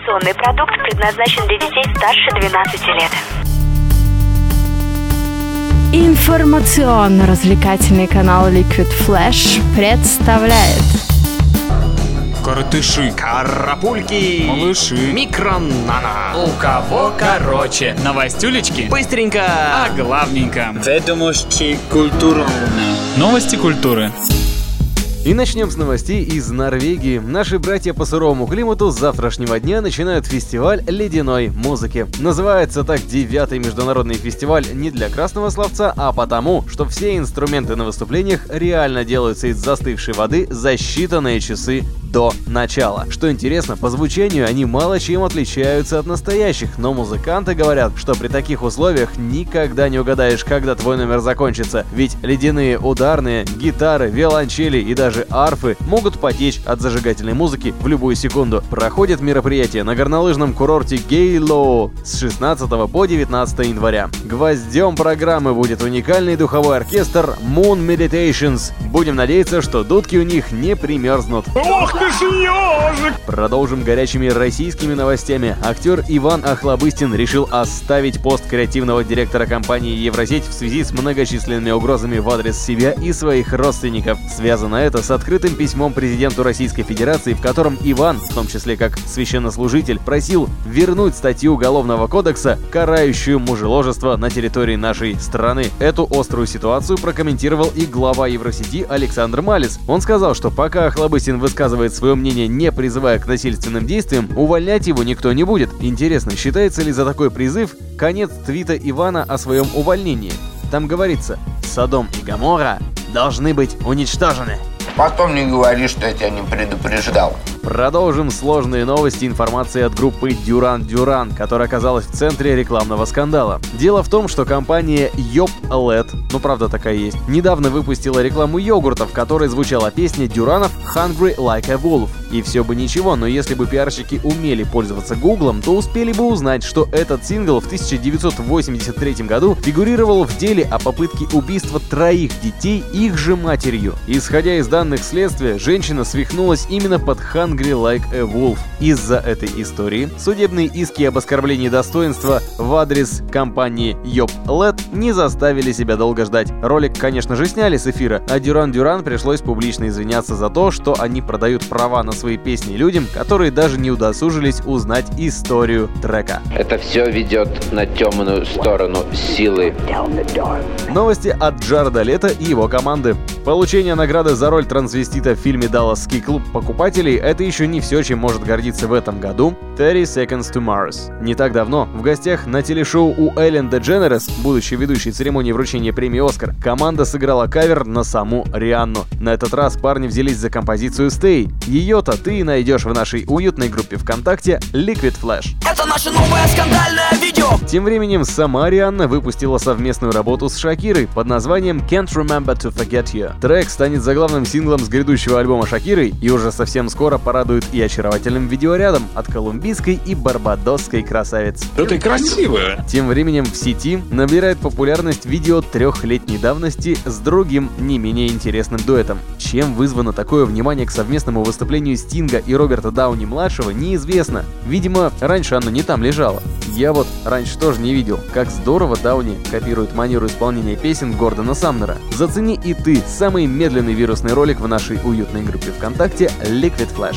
Информационный продукт предназначен для детей старше 12 лет. Информационно-развлекательный канал Liquid Flash представляет Коротыши, Карапульки! малыши, Микронана! у кого короче, новостюлечки, Быстренько! а главненько. Ведомости культуры. Новости культуры. И начнем с новостей из Норвегии. Наши братья по суровому климату с завтрашнего дня начинают фестиваль ледяной музыки. Называется так девятый международный фестиваль не для красного словца, а потому, что все инструменты на выступлениях реально делаются из застывшей воды за считанные часы до начала. Что интересно, по звучанию они мало чем отличаются от настоящих, но музыканты говорят, что при таких условиях никогда не угадаешь, когда твой номер закончится, ведь ледяные ударные, гитары, виолончели и даже арфы могут потечь от зажигательной музыки в любую секунду. Проходит мероприятие на горнолыжном курорте Гейлоу с 16 по 19 января. Гвоздем программы будет уникальный духовой оркестр Moon Meditations. Будем надеяться, что дудки у них не примерзнут. Продолжим горячими российскими новостями. Актер Иван Охлобыстин решил оставить пост креативного директора компании Евросеть в связи с многочисленными угрозами в адрес себя и своих родственников. Связано это с открытым письмом президенту Российской Федерации, в котором Иван, в том числе как священнослужитель, просил вернуть статью Уголовного кодекса, карающую мужеложество на территории нашей страны. Эту острую ситуацию прокомментировал и глава Евросети Александр Малис. Он сказал, что пока Охлобыстин высказывает свое мнение, не призывая к насильственным действиям, увольнять его никто не будет. Интересно, считается ли за такой призыв конец твита Ивана о своем увольнении? Там говорится «Содом и Гамора должны быть уничтожены». Потом не говори, что я тебя не предупреждал. Продолжим сложные новости информации от группы Duran Duran, которая оказалась в центре рекламного скандала. Дело в том, что компания Yop LED, ну правда такая есть, недавно выпустила рекламу йогурта, в которой звучала песня Дюранов Hungry Like a Wolf. И все бы ничего, но если бы пиарщики умели пользоваться Гуглом, то успели бы узнать, что этот сингл в 1983 году фигурировал в деле о попытке убийства троих детей их же матерью. Исходя из данных следствия, женщина свихнулась именно под Hungry Like a Wolf. Из-за этой истории судебные иски об оскорблении достоинства в адрес компании Yop LED не заставили себя долго ждать. Ролик, конечно же, сняли с эфира, а Дюран Дюран пришлось публично извиняться за то, что они продают права на свои песни людям, которые даже не удосужились узнать историю трека. Это все ведет на темную сторону силы. Новости от Джареда Лето и его команды. Получение награды за роль трансвестита в фильме «Далласский клуб покупателей» — это еще не все, чем может гордиться в этом году 30 Seconds to Mars. Не так давно в гостях на телешоу у Эллен Дедженерес, будучи ведущей церемонии вручения премии «Оскар», команда сыграла кавер на саму Рианну. На этот раз парни взялись за композицию «Stay». Ее-то ты найдешь в нашей уютной группе ВКонтакте Liquid Flash. Это наше новое скандальное видео! Тем временем сама Рианна выпустила совместную работу с Шакирой под названием Can't Remember to Forget You. Трек станет заглавным синглом с грядущего альбома Шакиры и уже совсем скоро порадует и очаровательным видеорядом от колумбийской и барбадосской красавиц. Да ты красивая. Тем временем в сети набирает популярность видео трехлетней давности с другим не менее интересным дуэтом. Чем вызвано такое внимание к совместному выступлению Стинга и Роберта Дауни-младшего, неизвестно. Видимо, раньше оно не там лежало. Я вот раньше тоже не видел, как здорово Дауни копирует манеру исполнения песен Гордона Самнера. Зацени и ты самый медленный вирусный ролик в нашей уютной группе ВКонтакте Liquid Flash.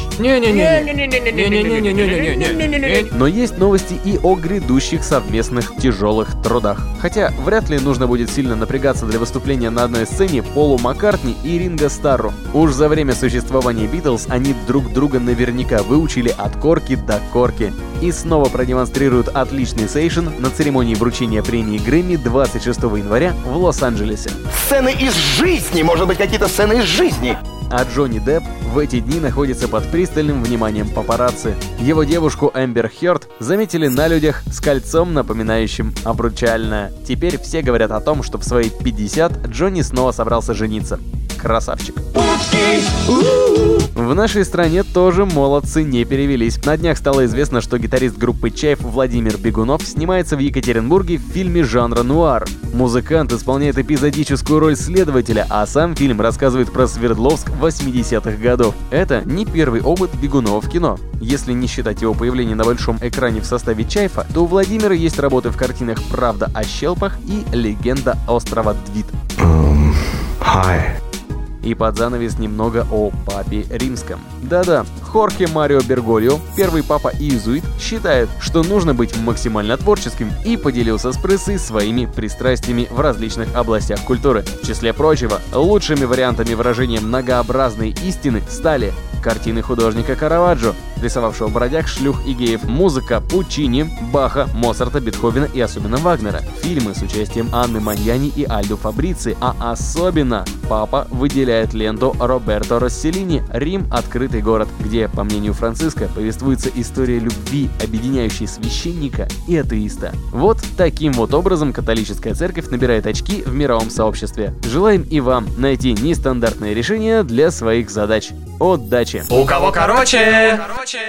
Но есть новости и о грядущих совместных тяжелых трудах. Хотя вряд ли нужно будет сильно напрягаться для выступления на одной сцене Полу Маккартни и Ринго Старру. Уж за время существования Битлз они друг друга наверняка выучили от корки до корки. И снова продемонстрируют отличный сейшн на церемонии вручения премии Грэмми 26 января в Лос-Анджелесе. Сцены из жизни, может быть, какие-то сцены из жизни. А Джонни Депп в эти дни находится под пристальным вниманием папарацци. Его девушку Эмбер Хёрд заметили на людях с кольцом, напоминающим обручальное. Теперь все говорят о том, что в свои 50 Джонни снова собрался жениться. Красавчик. В нашей стране тоже молодцы не перевелись. На днях стало известно, что гитарист группы Чайф Владимир Бегунов снимается в Екатеринбурге в фильме жанра нуар. Музыкант исполняет эпизодическую роль следователя, а сам фильм рассказывает про Свердловск 80-х годов. Это не первый опыт Бегунова в кино. Если не считать его появление на большом экране в составе Чайфа, то у Владимира есть работы в картинах «Правда о щелпах» и «Легенда острова Двит». Hi. И под занавес немного о папе римском. Да-да, Хорхе Марио Бергольо, первый папа иезуит, считает, что нужно быть максимально творческим и поделился с прессой своими пристрастиями в различных областях культуры. В числе прочего, лучшими вариантами выражения многообразной истины стали картины художника Караваджо, рисовавшего бродяг, шлюх и геев, музыка Пучини, Баха, Моцарта, Бетховена и особенно Вагнера, фильмы с участием Анны Маньяни и Альдо Фабрици, а особенно папа выделяет ленту Роберто Росселлини «Рим. Открытый город», где, по мнению Франциска, повествуется история любви, объединяющей священника и атеиста. Вот таким вот образом католическая церковь набирает очки в мировом сообществе. Желаем и вам найти нестандартные решения для своих задач. Удачи! У кого короче? короче.